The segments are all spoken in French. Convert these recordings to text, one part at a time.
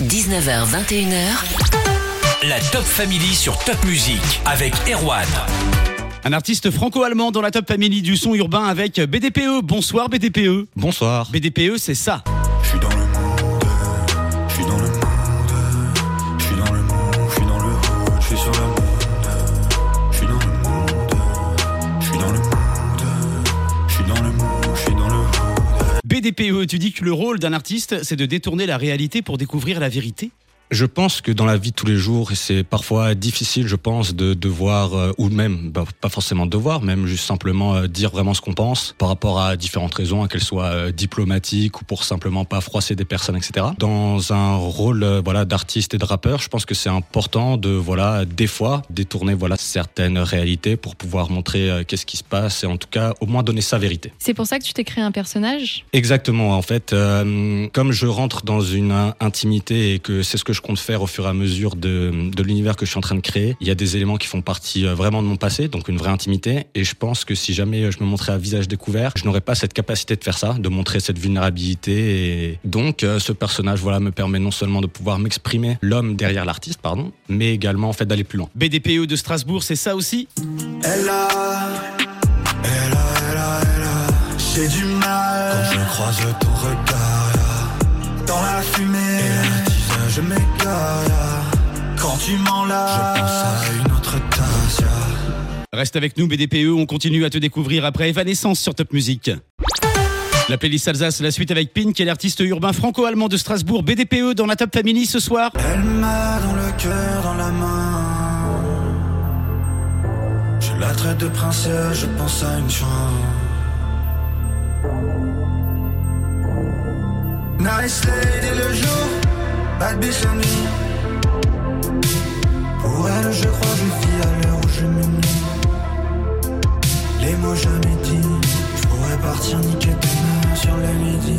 19h, 21h. La Top Family sur Top Music avec Erwan. Un artiste franco-allemand dans la top family du son urbain avec BDPE. Bonsoir BDPE. Bonsoir. BDPE, c'est ça. Je suis dans le monde, je suis dans le monde, BDPE, tu dis que le rôle d'un artiste, c'est de détourner la réalité pour découvrir la vérité Je pense que dans la vie de tous les jours, c'est parfois difficile, je pense, de devoir, euh, ou même, bah, pas forcément devoir, même juste simplement euh, dire vraiment ce qu'on pense par rapport à différentes raisons, hein, qu'elles soient euh, diplomatiques ou pour simplement pas froisser des personnes, etc. Dans un rôle voilà d'artiste et de rappeur, je pense que c'est important de voilà des fois détourner voilà certaines réalités pour pouvoir montrer qu'est-ce qui se passe et en tout cas au moins donner sa vérité. C'est pour ça que tu t'es créé un personnage? Exactement. En fait, comme je rentre dans une in- intimité et que c'est ce que je compte faire au fur et à mesure de, de l'univers que je suis en train de créer, il y a des éléments qui font partie euh, vraiment de mon passé, donc une vraie intimité. Et je pense que si jamais euh, je me montrais à visage découvert, je n'aurais pas cette capacité de faire ça, de montrer cette vulnérabilité. Et donc, euh, ce personnage, voilà, me permet non seulement de pouvoir m'exprimer, l'homme derrière l'artiste, pardon, mais également en fait d'aller plus loin. BDPE de Strasbourg, c'est ça aussi? Elle a, elle a, elle a, elle a, j'ai du mal quand je croise ton regard, dans la fumée, je m'égare, quand tu m'en je pense à une autre tasse, ya. Reste avec nous BDPE, on continue à te découvrir après Evanescence sur Top Music. La playlist Alsace, la suite avec Pin, qui est l'artiste urbain franco-allemand de Strasbourg. BDPE dans la Top Family ce soir. Elle m'a dans le cœur, dans la main. Je la traite de princesse, je pense à une chance. Nice lady le jour, bad bitch la nuit. Pour elle, je crois que je vis à l'heure où je me nuis. Les mots jamais dits, je pourrais partir niquer demain sur le midi.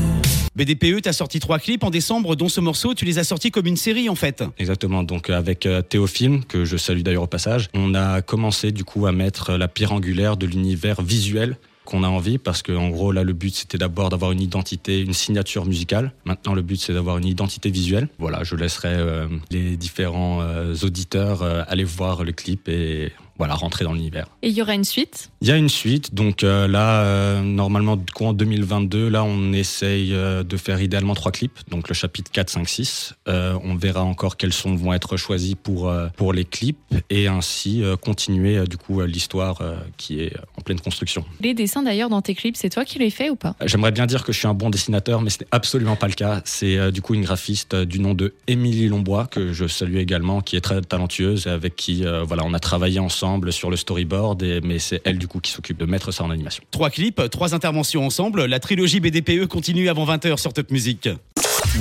BDPE, t'as sorti trois clips en décembre, dont ce morceau, tu les as sortis comme une série en fait. Exactement. Donc avec euh, Théophile, que je salue d'ailleurs au passage, on a commencé du coup à mettre la pierre angulaire de l'univers visuel qu'on a envie parce que en gros là le but c'était d'abord d'avoir une identité, une signature musicale. Maintenant le but c'est d'avoir une identité visuelle. Voilà, je laisserai euh, les différents euh, auditeurs euh, aller voir le clip et voilà rentrer dans l'univers. et il y aura une suite? Il y a une suite, donc euh, là, euh, normalement, du coup, en 2022, là, on essaye euh, de faire idéalement trois clips, donc le chapitre 4, 5, 6. Euh, on verra encore quels sons vont être choisis pour, euh, pour les clips et ainsi euh, continuer, euh, du coup, euh, l'histoire euh, qui est en pleine construction. Les dessins d'ailleurs dans tes clips, c'est toi qui les fais ou pas? J'aimerais bien dire que je suis un bon dessinateur, mais ce n'est absolument pas le cas. C'est euh, du coup une graphiste euh, du nom de Émilie Lombois, que je salue également, qui est très talentueuse et avec qui euh, voilà, on a travaillé ensemble sur le storyboard, et, mais c'est elle du coup qui s'occupe de mettre ça en animation. Trois clips, trois interventions ensemble. La trilogie BDPE continue avant 20h sur Top Music.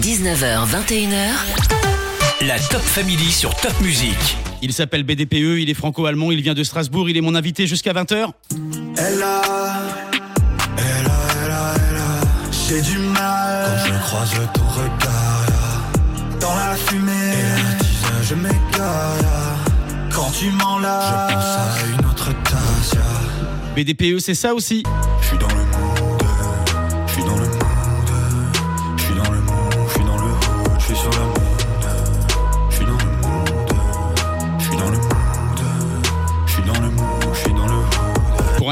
19h, 21h. La Top Family sur Top Music. Il s'appelle BDPE, il est franco-allemand, il vient de Strasbourg, il est mon invité jusqu'à 20h. Elle a, elle a, elle a, elle a, j'ai du mal quand je croise ton regard, dans la fumée, BDPE, c'est ça aussi.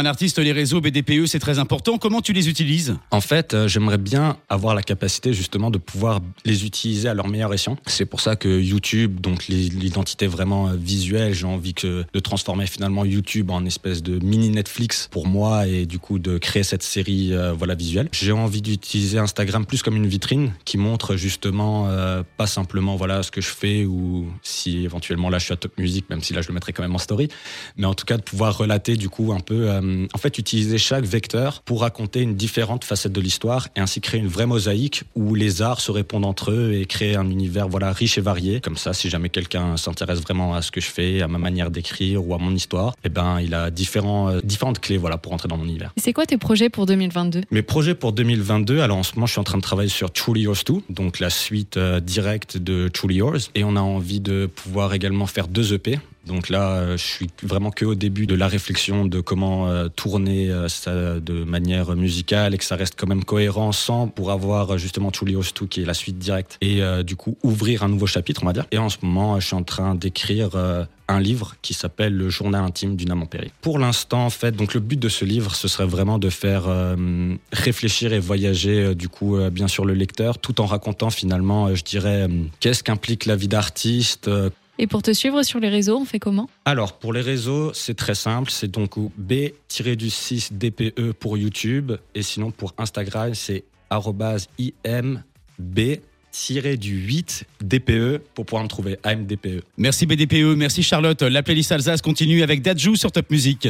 Un artiste, les réseaux BDPE, c'est très important. Comment tu les utilises? En fait, euh, j'aimerais bien avoir la capacité justement de pouvoir les utiliser à leur meilleur escient. C'est pour ça que YouTube, donc l'identité vraiment euh, visuelle, j'ai envie que de transformer finalement YouTube en espèce de mini Netflix pour moi et du coup de créer cette série euh, voilà visuelle. J'ai envie d'utiliser Instagram plus comme une vitrine qui montre justement pas simplement voilà ce que je fais ou si éventuellement là je suis à Top Music, même si là je le mettrai quand même en story, mais en tout cas de pouvoir relater du coup un peu, euh, en fait utiliser chaque vecteur pour raconter une différente facette de l'histoire et ainsi créer une vraie mosaïque où les arts se répondent entre eux et créer un univers voilà riche et varié. Comme ça, si jamais quelqu'un s'intéresse vraiment à ce que je fais, à ma manière d'écrire ou à mon histoire, eh ben il a différents, euh, différentes clés voilà pour entrer dans mon univers. Et C'est quoi tes projets pour 2022 Mes projets pour 2022, alors en ce moment je suis en train de travailler sur Truly Yours 2, donc la suite euh, directe de Truly Yours, et on a envie de pouvoir également faire deux EP. Donc là, euh, je suis vraiment que au début de la réflexion de comment euh, tourner euh, ça de manière musicale et que ça reste quand même cohérent sans pour avoir justement Host 2 qui est la suite directe et du coup ouvrir un nouveau chapitre, on va dire. Et en ce moment, je suis en train d'écrire un livre qui s'appelle Le journal intime d'une âme en. Pour l'instant, en fait, donc le but de ce livre, ce serait vraiment de faire réfléchir et voyager, du coup, bien sûr, le lecteur, tout en racontant finalement, je dirais, qu'est-ce qu'implique la vie d'artiste. Et pour te suivre sur les réseaux, on fait comment? Alors, pour les réseaux, c'est très simple, c'est donc B-6DPE E pour YouTube, et sinon pour Instagram, c'est IMB du 8 DPE pour pouvoir me trouver AMDPE. Merci BDPE, merci Charlotte. La playlist Alsace continue avec Dadju sur Top Music.